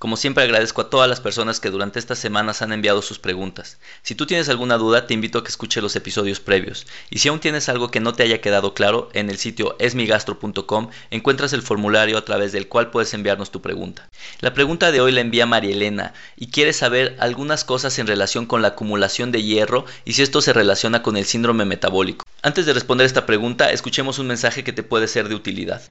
Como siempre agradezco a todas las personas que durante estas semanas han enviado sus preguntas. Si tú tienes alguna duda, te invito a que escuche los episodios previos. Y si aún tienes algo que no te haya quedado claro, en el sitio esmigastro.com encuentras el formulario a través del cual puedes enviarnos tu pregunta. La pregunta de hoy la envía María Elena y quiere saber algunas cosas en relación con la acumulación de hierro y si esto se relaciona con el síndrome metabólico. Antes de responder esta pregunta, escuchemos un mensaje que te puede ser de utilidad.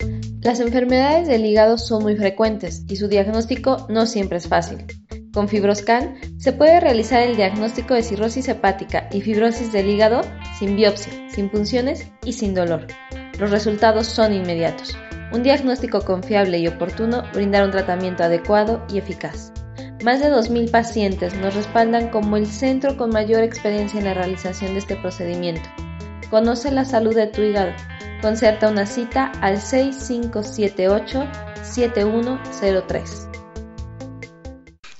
Las enfermedades del hígado son muy frecuentes y su diagnóstico no siempre es fácil. Con Fibroscan se puede realizar el diagnóstico de cirrosis hepática y fibrosis del hígado sin biopsia, sin punciones y sin dolor. Los resultados son inmediatos. Un diagnóstico confiable y oportuno brindará un tratamiento adecuado y eficaz. Más de 2.000 pacientes nos respaldan como el centro con mayor experiencia en la realización de este procedimiento. Conoce la salud de tu hígado. Concerta una cita al 6578-7103.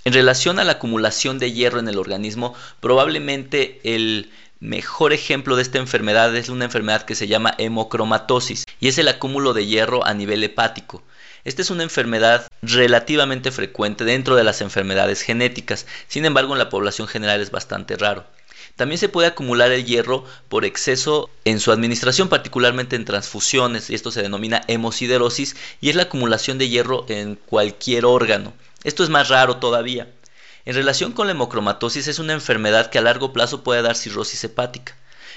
En relación a la acumulación de hierro en el organismo, probablemente el mejor ejemplo de esta enfermedad es una enfermedad que se llama hemocromatosis y es el acúmulo de hierro a nivel hepático. Esta es una enfermedad relativamente frecuente dentro de las enfermedades genéticas, sin embargo en la población general es bastante raro. También se puede acumular el hierro por exceso en su administración, particularmente en transfusiones, y esto se denomina hemosiderosis, y es la acumulación de hierro en cualquier órgano. Esto es más raro todavía. En relación con la hemocromatosis es una enfermedad que a largo plazo puede dar cirrosis hepática.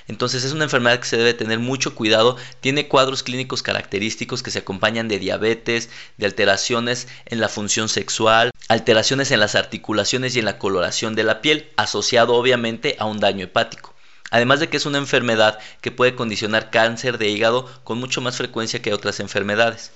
Entonces es una enfermedad que se debe tener mucho cuidado, tiene cuadros clínicos característicos que se acompañan de diabetes, de alteraciones en la función sexual, alteraciones en las articulaciones y en la coloración de la piel, asociado obviamente a un daño hepático. Además de que es una enfermedad que puede condicionar cáncer de hígado con mucho más frecuencia que otras enfermedades.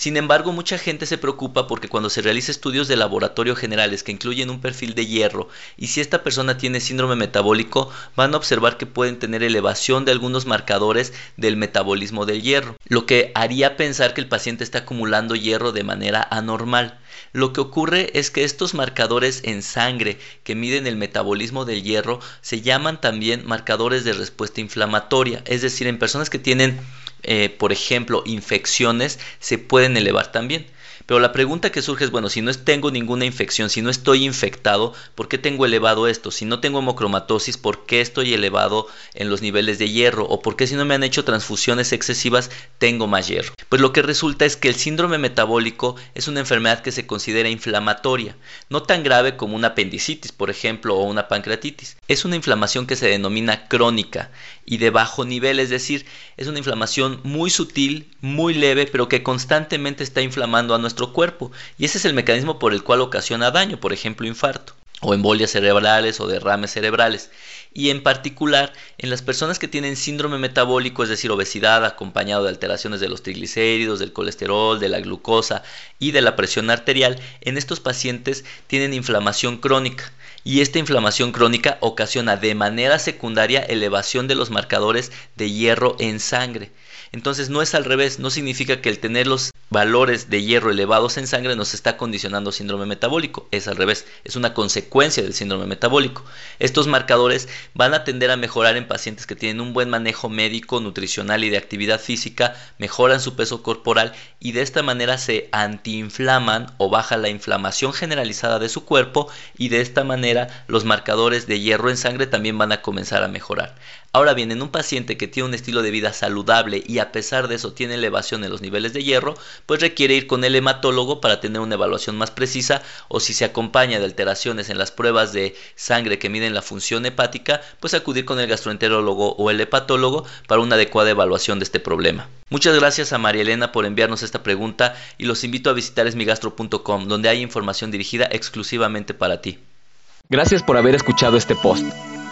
Sin embargo, mucha gente se preocupa porque cuando se realiza estudios de laboratorio generales que incluyen un perfil de hierro y si esta persona tiene síndrome metabólico, van a observar que pueden tener elevación de algunos marcadores del metabolismo del hierro, lo que haría pensar que el paciente está acumulando hierro de manera anormal. Lo que ocurre es que estos marcadores en sangre que miden el metabolismo del hierro se llaman también marcadores de respuesta inflamatoria, es decir, en personas que tienen eh, por ejemplo, infecciones, se pueden elevar también. Pero la pregunta que surge es, bueno, si no tengo ninguna infección, si no estoy infectado, ¿por qué tengo elevado esto? Si no tengo hemocromatosis, ¿por qué estoy elevado en los niveles de hierro? ¿O por qué si no me han hecho transfusiones excesivas, tengo más hierro? Pues lo que resulta es que el síndrome metabólico es una enfermedad que se considera inflamatoria, no tan grave como una apendicitis, por ejemplo, o una pancreatitis. Es una inflamación que se denomina crónica y de bajo nivel, es decir, es una inflamación muy sutil, muy leve, pero que constantemente está inflamando a nuestro cuerpo. Y ese es el mecanismo por el cual ocasiona daño, por ejemplo, infarto o embolias cerebrales o derrames cerebrales. Y en particular en las personas que tienen síndrome metabólico, es decir, obesidad acompañado de alteraciones de los triglicéridos, del colesterol, de la glucosa y de la presión arterial, en estos pacientes tienen inflamación crónica y esta inflamación crónica ocasiona de manera secundaria elevación de los marcadores de hierro en sangre. Entonces no es al revés, no significa que el tener los valores de hierro elevados en sangre nos está condicionando síndrome metabólico, es al revés, es una consecuencia del síndrome metabólico. Estos marcadores van a tender a mejorar en pacientes que tienen un buen manejo médico, nutricional y de actividad física, mejoran su peso corporal y de esta manera se antiinflaman o baja la inflamación generalizada de su cuerpo y de esta manera los marcadores de hierro en sangre también van a comenzar a mejorar. Ahora bien, en un paciente que tiene un estilo de vida saludable y a pesar de eso tiene elevación en los niveles de hierro, pues requiere ir con el hematólogo para tener una evaluación más precisa o si se acompaña de alteraciones en las pruebas de sangre que miden la función hepática, pues acudir con el gastroenterólogo o el hepatólogo para una adecuada evaluación de este problema. Muchas gracias a María Elena por enviarnos esta pregunta y los invito a visitar esmigastro.com donde hay información dirigida exclusivamente para ti. Gracias por haber escuchado este post.